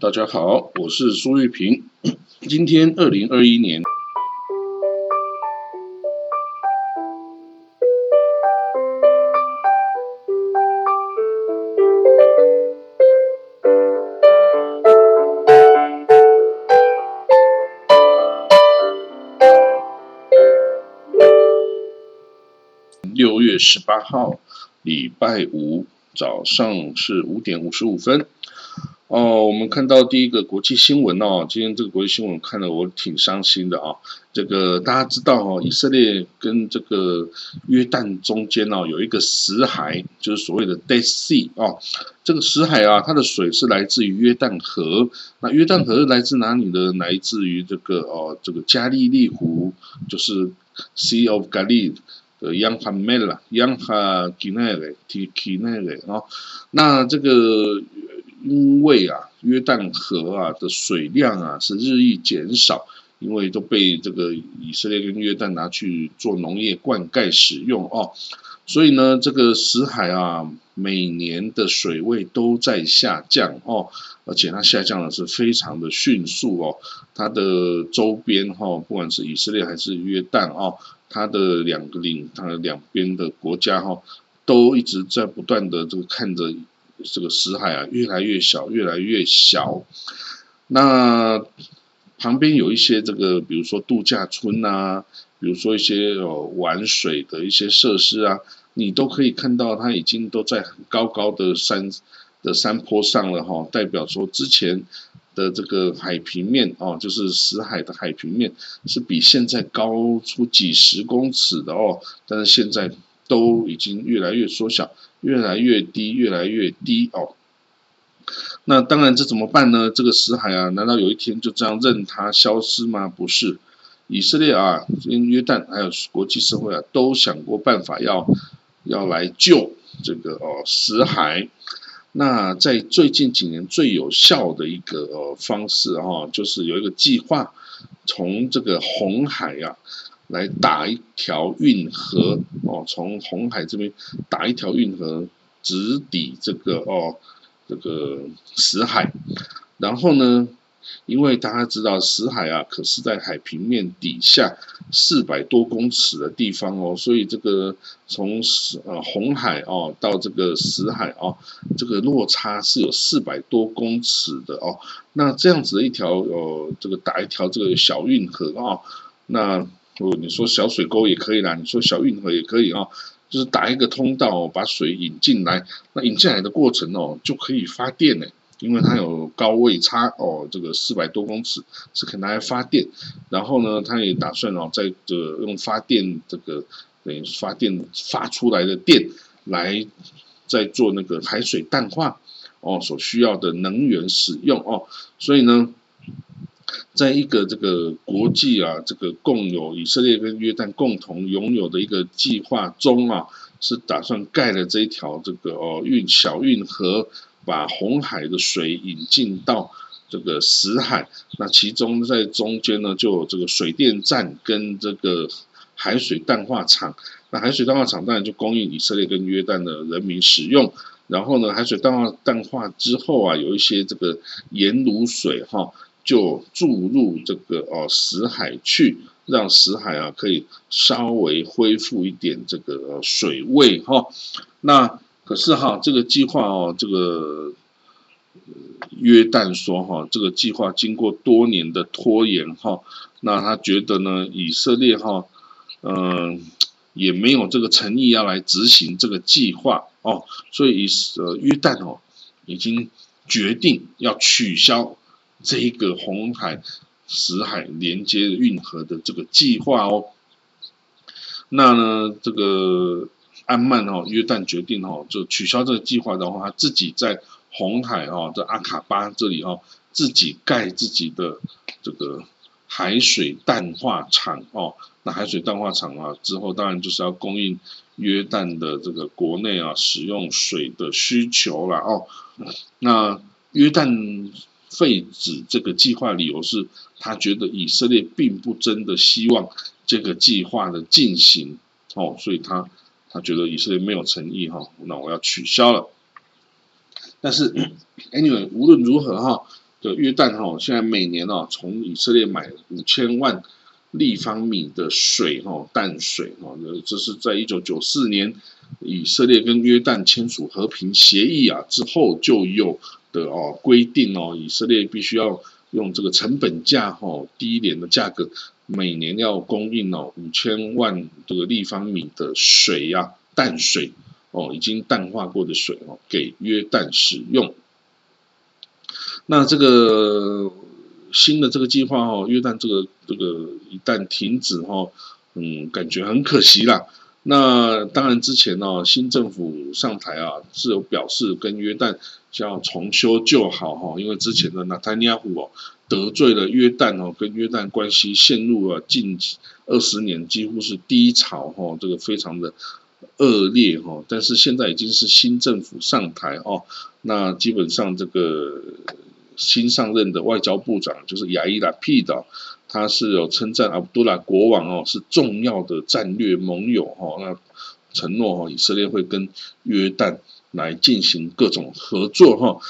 大家好，我是苏玉平。今天二零二一年六月十八号，礼拜五早上是五点五十五分。哦，我们看到第一个国际新闻哦，今天这个国际新闻看得我挺伤心的啊。这个大家知道哦，以色列跟这个约旦中间哦有一个死海，就是所谓的 Dead Sea 哦。这个死海啊，它的水是来自于约旦河。那约旦河是来自哪里呢？来自于这个哦，这个加利利湖，就是 Sea of Galilee 的 y a n g h a m e l a y a n g h a g i n e l e T k i n e l e 哦。那这个。因为啊，约旦河啊的水量啊是日益减少，因为都被这个以色列跟约旦拿去做农业灌溉使用哦，所以呢，这个死海啊每年的水位都在下降哦，而且它下降的是非常的迅速哦，它的周边哈，不管是以色列还是约旦哦，它的两个领，它的两边的国家哈，都一直在不断的这个看着。这个死海啊，越来越小，越来越小。那旁边有一些这个，比如说度假村啊，比如说一些呃玩水的一些设施啊，你都可以看到，它已经都在很高高的山的山坡上了哈。代表说之前的这个海平面哦，就是死海的海平面是比现在高出几十公尺的哦，但是现在都已经越来越缩小。越来越低，越来越低哦。那当然，这怎么办呢？这个死海啊，难道有一天就这样任它消失吗？不是，以色列啊，跟约旦还有国际社会啊，都想过办法要要来救这个哦死海。那在最近几年最有效的一个方式哈，就是有一个计划，从这个红海呀。来打一条运河哦，从红海这边打一条运河，直抵这个哦，这个死海。然后呢，因为大家知道死海啊，可是在海平面底下四百多公尺的地方哦，所以这个从死呃红海哦到这个死海哦，这个落差是有四百多公尺的哦。那这样子的一条呃，这个打一条这个小运河啊，那。哦，你说小水沟也可以啦，你说小运河也可以啊，就是打一个通道，把水引进来。那引进来的过程哦，就可以发电呢，因为它有高位差哦，这个四百多公尺是可以拿来发电。然后呢，他也打算哦，在这用发电这个等于发电发出来的电来再做那个海水淡化哦所需要的能源使用哦，所以呢。在一个这个国际啊，这个共有以色列跟约旦共同拥有的一个计划中啊，是打算盖了这一条这个哦运小运河，把红海的水引进到这个死海。那其中在中间呢，就有这个水电站跟这个海水淡化厂。那海水淡化厂当然就供应以色列跟约旦的人民使用。然后呢，海水淡化淡化之后啊，有一些这个盐卤水哈。就注入这个哦死海去，让死海啊可以稍微恢复一点这个水位哈。那可是哈这个计划哦，这个约旦说哈，这个计划经过多年的拖延哈，那他觉得呢以色列哈嗯也没有这个诚意要来执行这个计划哦，所以呃约旦哦已经决定要取消。这一个红海、死海连接运河的这个计划哦，那呢，这个安曼哦，约旦决定哦，就取消这个计划的话，他自己在红海哦的阿卡巴这里哦，自己盖自己的这个海水淡化厂哦。那海水淡化厂啊，之后当然就是要供应约旦的这个国内啊使用水的需求了哦。那约旦。废止这个计划理由是他觉得以色列并不真的希望这个计划的进行哦，所以他他觉得以色列没有诚意哈，那我要取消了。但是 anyway 无论如何哈，的约旦哈，现在每年哦从以色列买五千万立方米的水哈淡水哈，这是在一九九四年以色列跟约旦签署和平协议啊之后就有的哦规定哦，以色列必须要用这个成本价哈低一点的价格，每年要供应哦五千万这个立方米的水呀淡水哦已经淡化过的水哦给约旦使用。那这个新的这个计划哦，约旦这个这个一旦停止哈，嗯，感觉很可惜啦。那当然之前呢，新政府上台啊，是有表示跟约旦要重修旧好哈，因为之前的纳坦尼亚胡哦得罪了约旦哦，跟约旦关系陷入了近二十年几乎是低潮哈，这个非常的恶劣哈。但是现在已经是新政府上台哦，那基本上这个。新上任的外交部长就是亚伊拉皮的，他是有称赞阿卜杜拉国王哦是重要的战略盟友哈，那承诺哈以色列会跟约旦来进行各种合作哈。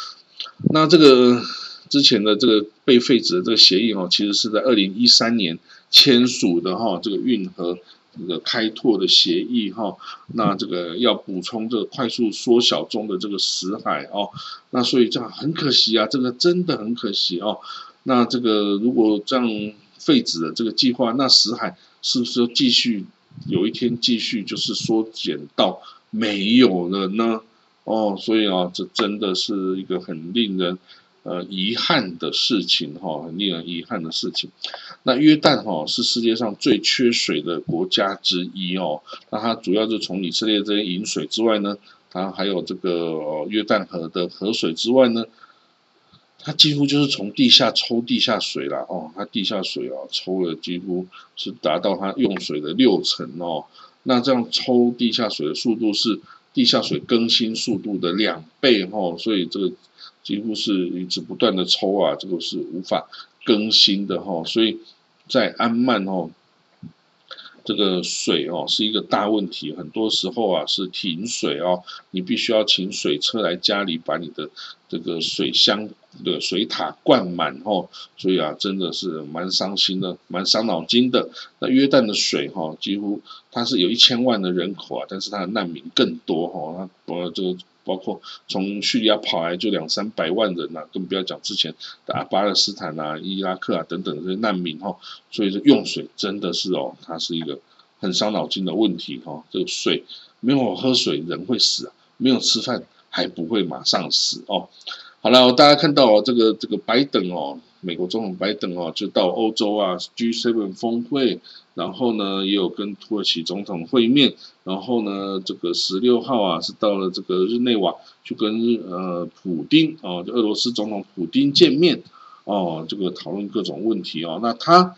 那这个之前的这个被废止的这个协议哈，其实是在二零一三年签署的哈，这个运河。这个开拓的协议哈，那这个要补充这个快速缩小中的这个死海哦，那所以这样很可惜啊，这个真的很可惜哦。那这个如果这样废止了这个计划，那死海是不是继续有一天继续就是缩减到没有了呢？哦，所以啊，这真的是一个很令人。呃，遗憾的事情哈，很令人遗憾的事情。那约旦哈是世界上最缺水的国家之一哦。那它主要是从以色列这些饮水之外呢，它还有这个约旦河的河水之外呢，它几乎就是从地下抽地下水了哦。它地下水哦抽了几乎是达到它用水的六成哦。那这样抽地下水的速度是地下水更新速度的两倍哦，所以这个。几乎是一直不断的抽啊，这个是无法更新的哈，所以在安曼哦，这个水哦是一个大问题，很多时候啊是停水哦，你必须要请水车来家里把你的这个水箱的水塔灌满哦，所以啊真的是蛮伤心的，蛮伤脑筋的。那约旦的水哈，几乎它是有一千万的人口啊，但是它的难民更多哈，那呃这个。包括从叙利亚跑来就两三百万人呐，更不要讲之前的阿巴勒斯坦啊、伊拉克啊等等这些难民哈，所以说用水真的是哦，它是一个很伤脑筋的问题哈。这个水没有喝水人会死啊，没有吃饭还不会马上死哦。好了，大家看到哦，这个这个拜登哦。美国总统拜登哦，就到欧洲啊，G7 峰会，然后呢，也有跟土耳其总统会面，然后呢，这个十六号啊，是到了这个日内瓦，去跟呃普丁哦，就俄罗斯总统普丁见面哦，这个讨论各种问题哦，那他。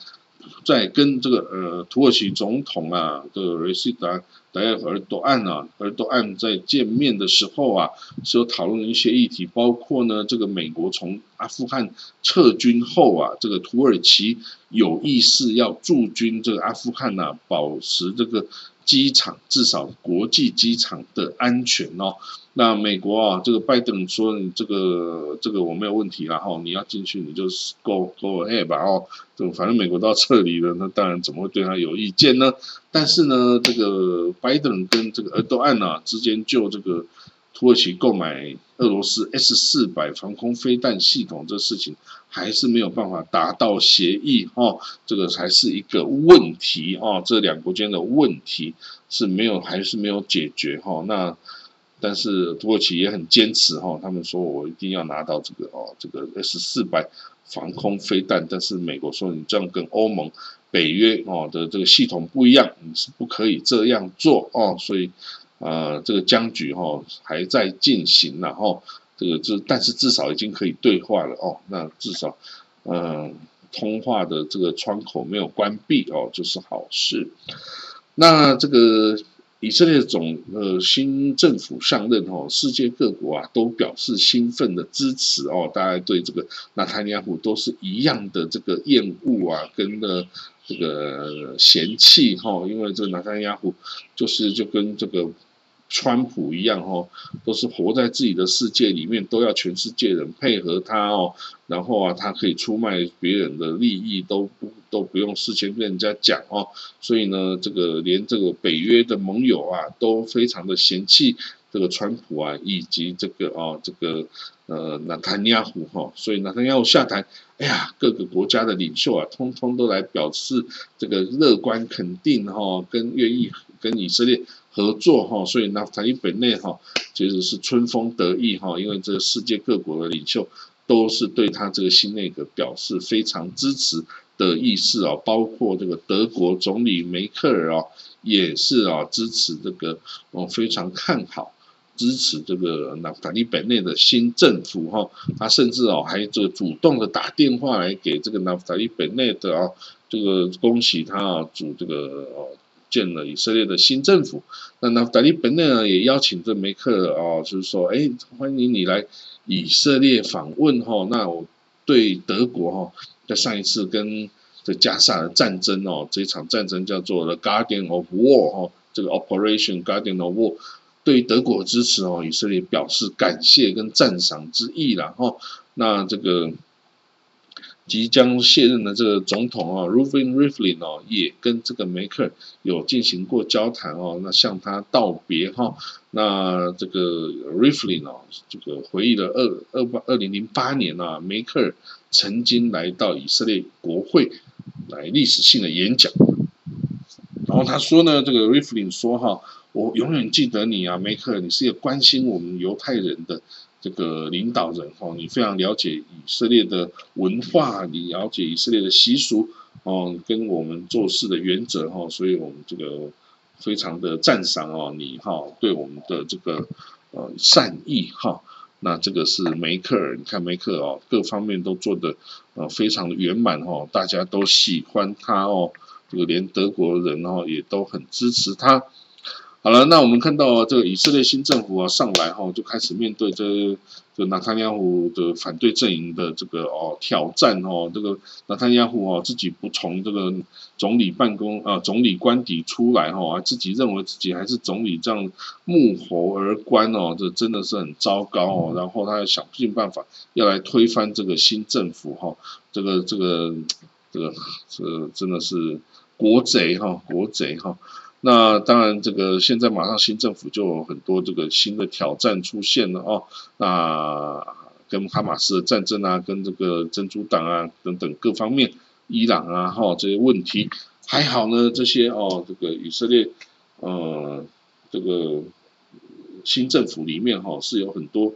在跟这个呃土耳其总统啊的瑞希达达尔尔多安啊尔多安在见面的时候啊，所讨论的一些议题，包括呢这个美国从阿富汗撤军后啊，这个土耳其有意识要驻军这个阿富汗呐，保持这个机场至少国际机场的安全哦。那美国啊，这个拜登说你这个这个我没有问题然后你要进去你就 go go ahead 吧哦，就反正美国都要撤离了，那当然怎么会对他有意见呢？但是呢，这个拜登跟这个俄多安啊之间就这个土耳其购买俄罗斯 S 四百防空飞弹系统这事情还是没有办法达到协议哦，这个才是一个问题哦，这两国间的问题是没有还是没有解决哈那。但是土耳其也很坚持哈，他们说我一定要拿到这个哦，这个 S 四百防空飞弹。但是美国说你这样跟欧盟、北约哦的这个系统不一样，你是不可以这样做哦。所以呃，这个僵局哈还在进行，然后这个至但是至少已经可以对话了哦。那至少嗯，通话的这个窗口没有关闭哦，就是好事。那这个。以色列总呃新政府上任哦，世界各国啊都表示兴奋的支持哦，大家对这个纳坦尼亚胡都是一样的这个厌恶啊，跟的这个嫌弃哈，因为这个纳坦尼亚胡就是就跟这个川普一样哦，都是活在自己的世界里面，都要全世界人配合他哦。然后啊，他可以出卖别人的利益，都不都不用事先跟人家讲哦。所以呢，这个连这个北约的盟友啊，都非常的嫌弃这个川普啊，以及这个哦，这个呃，纳坦尼亚胡哈。所以纳坦尼亚胡下台，哎呀，各个国家的领袖啊，通通都来表示这个乐观肯定哈，跟愿意跟以色列合作哈。所以纳坦尼本内哈，其实是春风得意哈，因为这个世界各国的领袖。都是对他这个新内阁表示非常支持的意思啊，包括这个德国总理梅克尔啊，也是啊支持这个哦非常看好支持这个纳塔利本内的新政府哈，他甚至哦还这个主动的打电话来给这个纳塔利本内的啊这个恭喜他啊主这个哦建了以色列的新政府，那纳塔利本内呢也邀请这梅克尔啊就是说哎欢迎你来。以色列访问哈，那我对德国哈，在上一次跟这加沙的战争哦，这场战争叫做 The Guardian of War 哈，这个 Operation Guardian of War，对德国支持哦，以色列表示感谢跟赞赏之意了哈，那这个。即将卸任的这个总统啊，Reuven Rivlin 哦，也跟这个梅克尔有进行过交谈哦，那向他道别哈。那这个 Rivlin 哦，这个回忆了二二八二零零八年啊，梅克尔曾经来到以色列国会来历史性的演讲。然后他说呢，这个 Rivlin 说哈，我永远记得你啊，梅克尔，你是一个关心我们犹太人的。这个领导人哦，你非常了解以色列的文化，你了解以色列的习俗哦，跟我们做事的原则哈，所以我们这个非常的赞赏哦，你哈对我们的这个呃善意哈，那这个是梅克尔，你看梅克哦，各方面都做的呃非常的圆满哦，大家都喜欢他哦，这个连德国人哦也都很支持他。好了，那我们看到这个以色列新政府啊上来哈，就开始面对这这纳坦亚胡的反对阵营的这个哦挑战哦，这个纳坦亚胡哦自己不从这个总理办公啊总理官邸出来哈，自己认为自己还是总理这样目猴而关哦，这真的是很糟糕哦。然后他要想尽办法要来推翻这个新政府哈，这个这个这个这真的是国贼哈，国贼哈。那当然，这个现在马上新政府就有很多这个新的挑战出现了哦。那跟哈马斯的战争啊，跟这个珍珠党啊等等各方面，伊朗啊哈这些问题，还好呢。这些哦，这个以色列呃这个新政府里面哈是有很多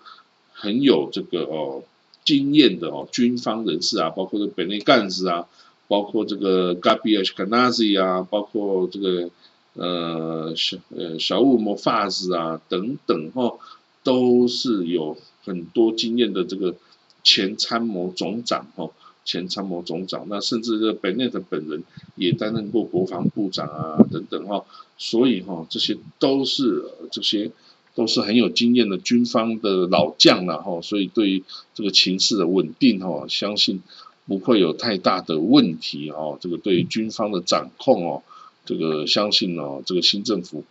很有这个哦经验的哦军方人士啊，包括这本内干事啊，包括这个 Gabi Ashkenazi 啊，包括这个。呃，小呃小乌摩发子啊，等等哈，都是有很多经验的这个前参谋总长哈，前参谋总长，那甚至这个 Bennett 本人也担任过国防部长啊，等等哈，所以哈，这些都是这些都是很有经验的军方的老将了哈，所以对于这个情势的稳定哈，相信不会有太大的问题哦，这个对军方的掌控哦。这个相信哦，这个新政府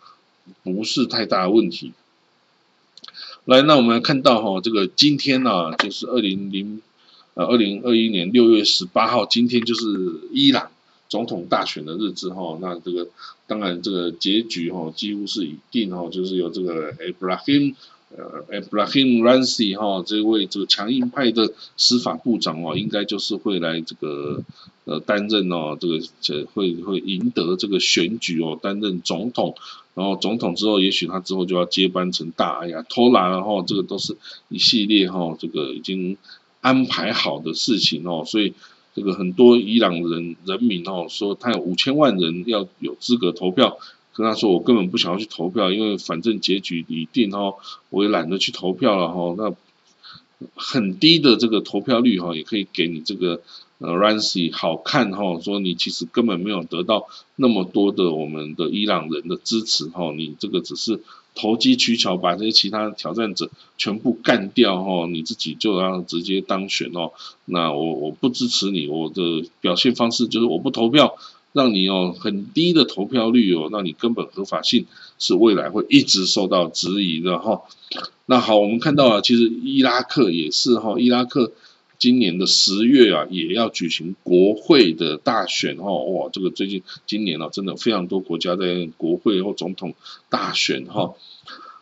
不是太大的问题。来，那我们看到哈，这个今天呢，就是二零零呃二零二一年六月十八号，今天就是伊朗总统大选的日子哈。那这个当然这个结局哈几乎是已定哈，就是由这个 Abraham。呃，Abraham Raisi 哈，这位这个强硬派的司法部长哦，应该就是会来这个呃担任哦，这个这会会赢得这个选举哦，担任总统。然后总统之后，也许他之后就要接班成大哎呀，偷懒了哈，这个都是一系列哈，这个已经安排好的事情哦。所以这个很多伊朗人人民哦，说他有五千万人要有资格投票。跟他说，我根本不想要去投票，因为反正结局已定哦，我也懒得去投票了哈。那很低的这个投票率哈，也可以给你这个呃 Rancy 好看哈，说你其实根本没有得到那么多的我们的伊朗人的支持哈，你这个只是投机取巧，把这些其他挑战者全部干掉哈，你自己就要直接当选哦。那我我不支持你，我的表现方式就是我不投票。让你哦很低的投票率哦，让你根本合法性是未来会一直受到质疑的哈。那好，我们看到啊，其实伊拉克也是哈，伊拉克今年的十月啊，也要举行国会的大选哦，哇，这个最近今年啊，真的非常多国家在国会或总统大选哈。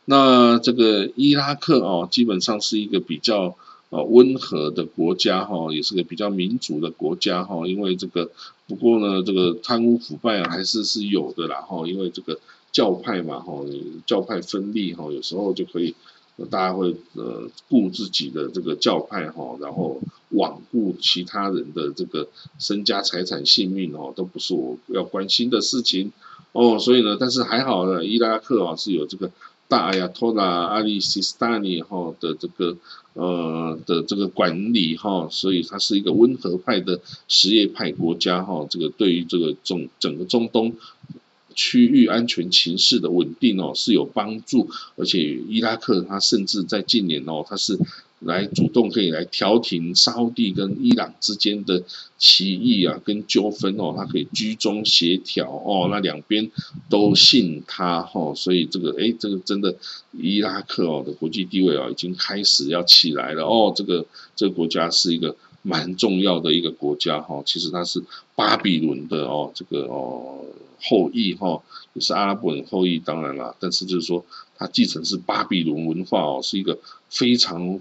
那这个伊拉克哦，基本上是一个比较呃温和的国家哈，也是个比较民主的国家哈。因为这个，不过呢，这个贪污腐败啊还是是有的啦哈。因为这个教派嘛哈，教派分立哈，有时候就可以大家会呃顾自己的这个教派哈，然后罔顾其他人的这个身家财产性命哦，都不是我要关心的事情哦。所以呢，但是还好呢，伊拉克啊是有这个。大亚托拉阿里西斯丹尼哈的这个呃的这个管理哈，所以它是一个温和派的什叶派国家哈。这个对于这个中整个中东区域安全情势的稳定哦是有帮助，而且伊拉克它甚至在近年哦它是。来主动可以来调停沙地跟伊朗之间的歧义啊，跟纠纷哦，他可以居中协调哦，那两边都信他哦，所以这个哎，这个真的伊拉克哦的国际地位啊，已经开始要起来了哦，这个这个国家是一个蛮重要的一个国家哈，其实它是巴比伦的哦，这个哦后裔哈，也是阿拉伯人后裔，当然了，但是就是说。它继承是巴比伦文化哦，是一个非常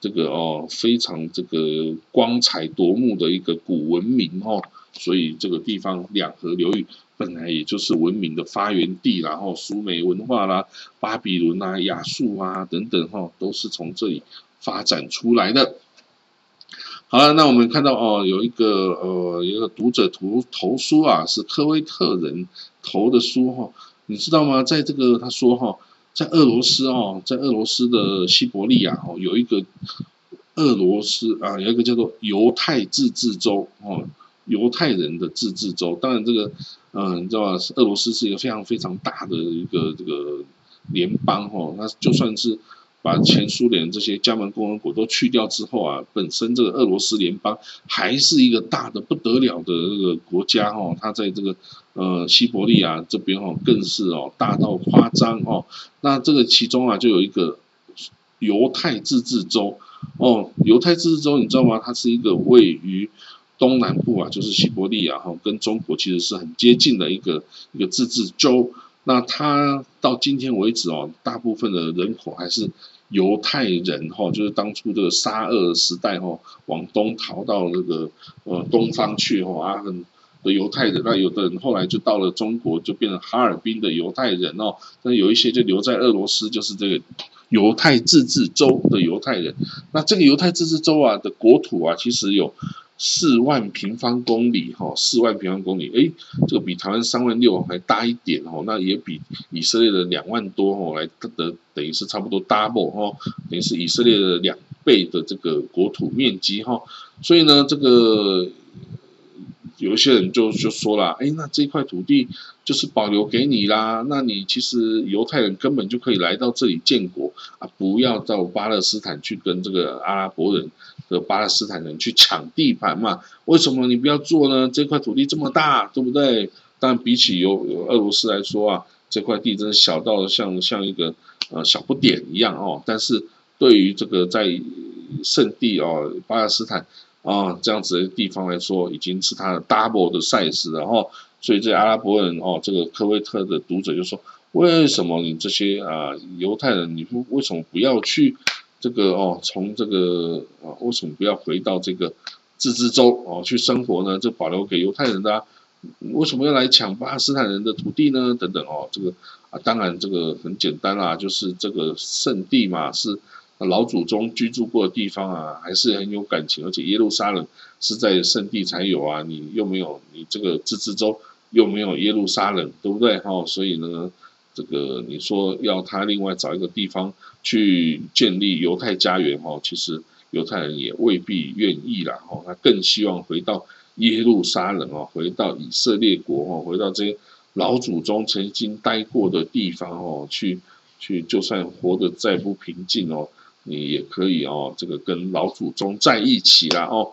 这个哦非常这个光彩夺目的一个古文明哦，所以这个地方两河流域本来也就是文明的发源地，然后苏美文化啦、巴比伦啊、亚述啊等等哈，都是从这里发展出来的。好了，那我们看到哦，有一个呃，有一个读者投投书啊，是科威特人投的书哈，你知道吗？在这个他说哈。在俄罗斯哦，在俄罗斯的西伯利亚哦，有一个俄罗斯啊，有一个叫做犹太自治州哦，犹太人的自治州。当然，这个嗯，你知道吧？俄罗斯是一个非常非常大的一个这个联邦哦，那就算是。把前苏联这些加盟共和国都去掉之后啊，本身这个俄罗斯联邦还是一个大的不得了的这个国家哦，它在这个呃西伯利亚这边哦，更是哦大到夸张哦。那这个其中啊，就有一个犹太自治州哦，犹太自治州你知道吗？它是一个位于东南部啊，就是西伯利亚哈，跟中国其实是很接近的一个一个自治州。那它到今天为止哦，大部分的人口还是。犹太人哈，就是当初这个沙俄时代哈，往东逃到那个呃东方去哈，啊很的犹太人，那有的人后来就到了中国，就变成哈尔滨的犹太人哦。那有一些就留在俄罗斯，就是这个犹太自治州的犹太人。那这个犹太自治州啊的国土啊，其实有。四万平方公里，哈，四万平方公里，哎，这个比台湾三万六还大一点，哦，那也比以色列的两万多，哦，来的等于是差不多 double，哈，等于是以色列的两倍的这个国土面积，哈，所以呢，这个。有一些人就就说了，哎，那这块土地就是保留给你啦，那你其实犹太人根本就可以来到这里建国啊，不要到巴勒斯坦去跟这个阿拉伯人和巴勒斯坦人去抢地盘嘛？为什么你不要做呢？这块土地这么大，对不对？但比起有俄罗斯来说啊，这块地真的小到像像一个呃小不点一样哦。但是对于这个在圣地哦，巴勒斯坦。啊，这样子的地方来说，已经是它的 double 的 size，然后，所以这阿拉伯人哦，这个科威特的读者就说，为什么你这些啊犹太人，你为什么不要去这个哦，从这个啊，为什么不要回到这个自治州哦去生活呢？就保留给犹太人的，为什么要来抢巴勒斯坦人的土地呢？等等哦，这个啊，当然这个很简单啦，就是这个圣地嘛是。老祖宗居住过的地方啊，还是很有感情，而且耶路撒冷是在圣地才有啊，你又没有，你这个自治州又没有耶路撒冷，对不对？哈，所以呢，这个你说要他另外找一个地方去建立犹太家园，哈，其实犹太人也未必愿意啦，哈，他更希望回到耶路撒冷哦，回到以色列国哦，回到这些老祖宗曾经待过的地方哦，去去，就算活得再不平静哦。你也可以哦，这个跟老祖宗在一起啦哦。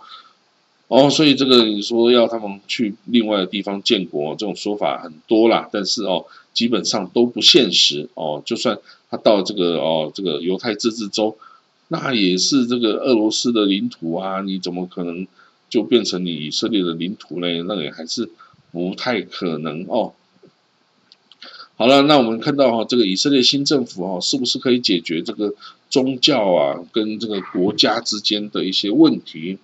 哦，所以这个你说要他们去另外的地方建国，这种说法很多啦，但是哦，基本上都不现实哦。就算他到这个哦，这个犹太自治州，那也是这个俄罗斯的领土啊，你怎么可能就变成你以色列的领土呢？那也还是不太可能哦。好了，那我们看到哈，这个以色列新政府哈，是不是可以解决这个宗教啊跟这个国家之间的一些问题？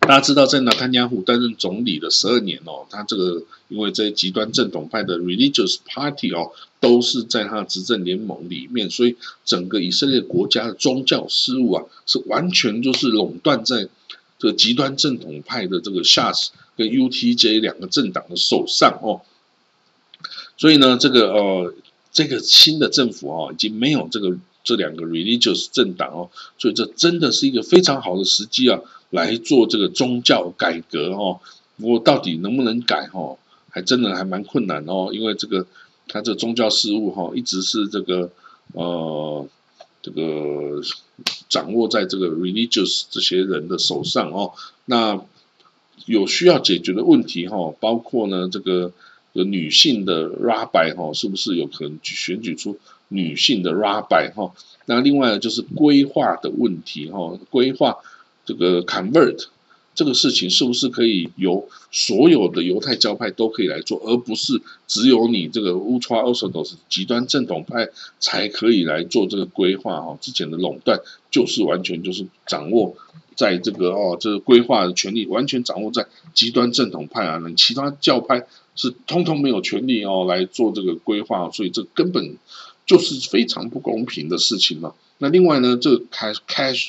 大家知道，在纳坦雅胡担任总理的十二年哦，他这个因为这些极端正统派的 religious party 哦，都是在他的执政联盟里面，所以整个以色列国家的宗教事务啊，是完全就是垄断在这个极端正统派的这个 Shas 跟 UTJ 两个政党的手上哦。所以呢，这个呃，这个新的政府哦，已经没有这个这两个 religious 政党哦，所以这真的是一个非常好的时机啊。来做这个宗教改革哦，不过到底能不能改哦，还真的还蛮困难哦，因为这个他这宗教事务哈，一直是这个呃这个掌握在这个 religious 这些人的手上哦。那有需要解决的问题哈，包括呢这个女性的 rabbi 哈，是不是有可能去选举出女性的 rabbi 哈？那另外呢就是规划的问题哈，规划。这个 convert 这个事情是不是可以由所有的犹太教派都可以来做，而不是只有你这个 ultra orthodox 极端正统派才可以来做这个规划？哈，之前的垄断就是完全就是掌握在这个哦，这个规划的权利完全掌握在极端正统派啊，那其他教派是通通没有权利哦来做这个规划，所以这根本就是非常不公平的事情了。那另外呢，这个 cash cash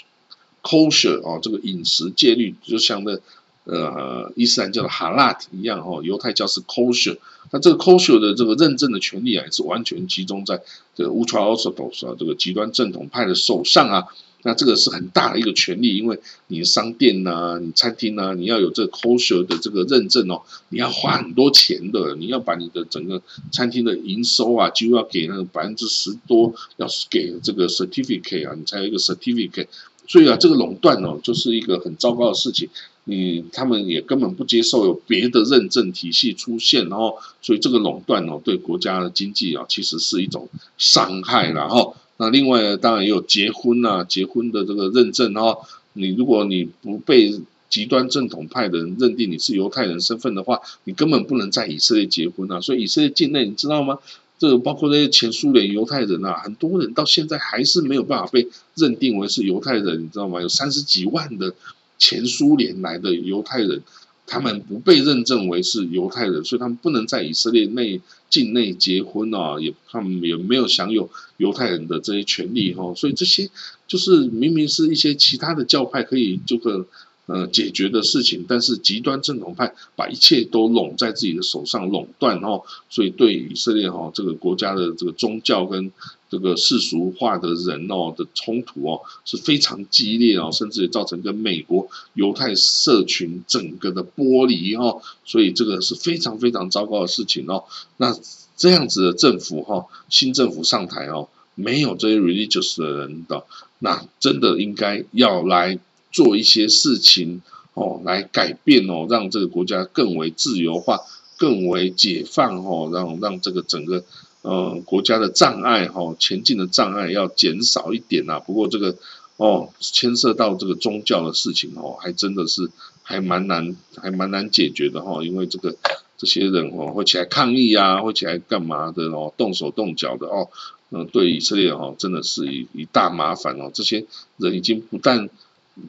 kosher 哦，这个饮食戒律就像那呃伊斯兰教的哈拉特一样哦，犹太教是 kosher，那这个 kosher 的这个认证的权利啊，也是完全集中在这个 ultra orthodox 啊这个极端正统派的手上啊。那这个是很大的一个权利，因为你的商店呐、你餐厅呐，你要有这个 kosher 的这个认证哦，你要花很多钱的，你要把你的整个餐厅的营收啊，就要给那个百分之十多，要是给这个 certificate 啊，你才有一个 certificate。所以啊，这个垄断哦，就是一个很糟糕的事情。你他们也根本不接受有别的认证体系出现，然后，所以这个垄断哦，对国家的经济啊，其实是一种伤害然后。那另外当然也有结婚啊，结婚的这个认证哦，你如果你不被极端正统派的人认定你是犹太人身份的话，你根本不能在以色列结婚啊。所以以色列境内，你知道吗？这个包括那些前苏联犹太人啊，很多人到现在还是没有办法被认定为是犹太人，你知道吗？有三十几万的前苏联来的犹太人，他们不被认证为是犹太人，所以他们不能在以色列内境内结婚啊，也他们也没有享有犹太人的这些权利哈。所以这些就是明明是一些其他的教派可以这个。呃，解决的事情，但是极端正统派把一切都拢在自己的手上垄断哦，所以对以色列哈这个国家的这个宗教跟这个世俗化的人哦的冲突哦是非常激烈哦，甚至也造成跟美国犹太社群整个的剥离哦，所以这个是非常非常糟糕的事情哦。那这样子的政府哈，新政府上台哦，没有这些 religious 的人的，那真的应该要来。做一些事情哦，来改变哦，让这个国家更为自由化、更为解放哦，让让这个整个呃国家的障碍哈，前进的障碍要减少一点呐。不过这个哦，牵涉到这个宗教的事情哦，还真的是还蛮难，还蛮难解决的哈。因为这个这些人哦，会起来抗议啊，会起来干嘛的哦，动手动脚的哦，嗯，对以色列哈，真的是一一大麻烦哦。这些人已经不但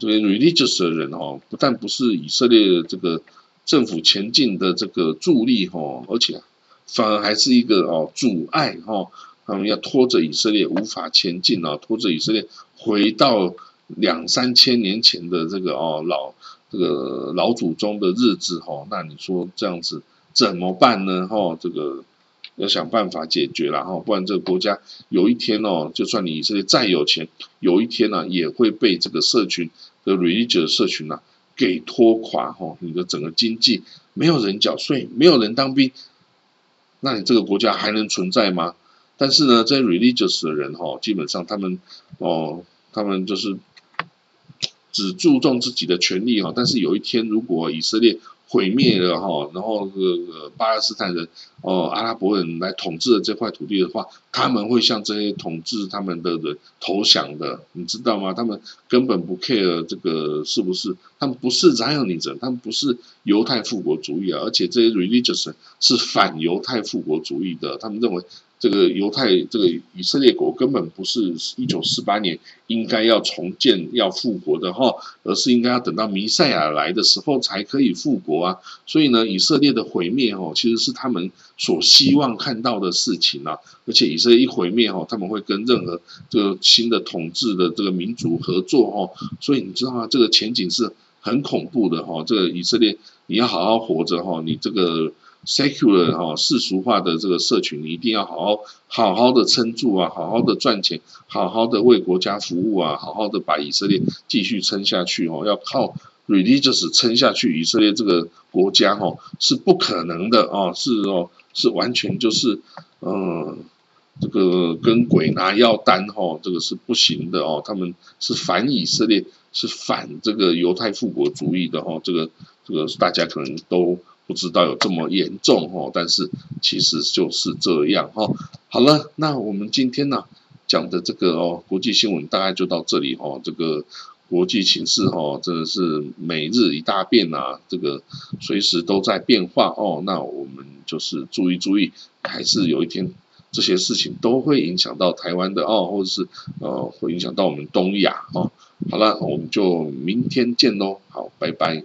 这个 religious 的人哦，不但不是以色列这个政府前进的这个助力哈，而且反而还是一个哦阻碍哈，他们要拖着以色列无法前进啊，拖着以色列回到两三千年前的这个哦老这个老祖宗的日子哈，那你说这样子怎么办呢？哈，这个。要想办法解决了哈，不然这个国家有一天哦，就算你以色列再有钱，有一天呢也会被这个社群的 religious 社群呐给拖垮哈。你的整个经济没有人缴税，没有人当兵，那你这个国家还能存在吗？但是呢，这些 religious 的人哈，基本上他们哦，他们就是只注重自己的权利哈，但是有一天如果以色列毁灭了哈，然后这个巴勒斯坦人哦阿拉伯人来统治了这块土地的话，他们会向这些统治他们的人投降的，你知道吗？他们根本不 care 这个是不是，他们不是 Zionism，他们不是犹太复国主义啊，而且这些 religious 是反犹太复国主义的，他们认为。这个犹太这个以色列国根本不是一九四八年应该要重建要复国的哈，而是应该要等到弥赛亚来的时候才可以复国啊。所以呢，以色列的毁灭哦，其实是他们所希望看到的事情啊。而且以色列一毁灭哦，他们会跟任何这个新的统治的这个民族合作哦。所以你知道吗？这个前景是很恐怖的哈。这个以色列你要好好活着哈，你这个。Secular 哈世俗化的这个社群，你一定要好好好好的撑住啊，好好的赚钱，好好的为国家服务啊，好好的把以色列继续撑下去哦。要靠 religious 撑下去，以色列这个国家哈是不可能的哦，是哦，是完全就是嗯，这个跟鬼拿药单哈，这个是不行的哦。他们是反以色列，是反这个犹太复国主义的哈，这个这个大家可能都。不知道有这么严重哦，但是其实就是这样哦。好了，那我们今天呢讲的这个哦国际新闻大概就到这里哦。这个国际形势哦真的是每日一大变啊，这个随时都在变化哦。那我们就是注意注意，还是有一天这些事情都会影响到台湾的哦，或者是呃会影响到我们东亚哦。好了，我们就明天见喽，好，拜拜。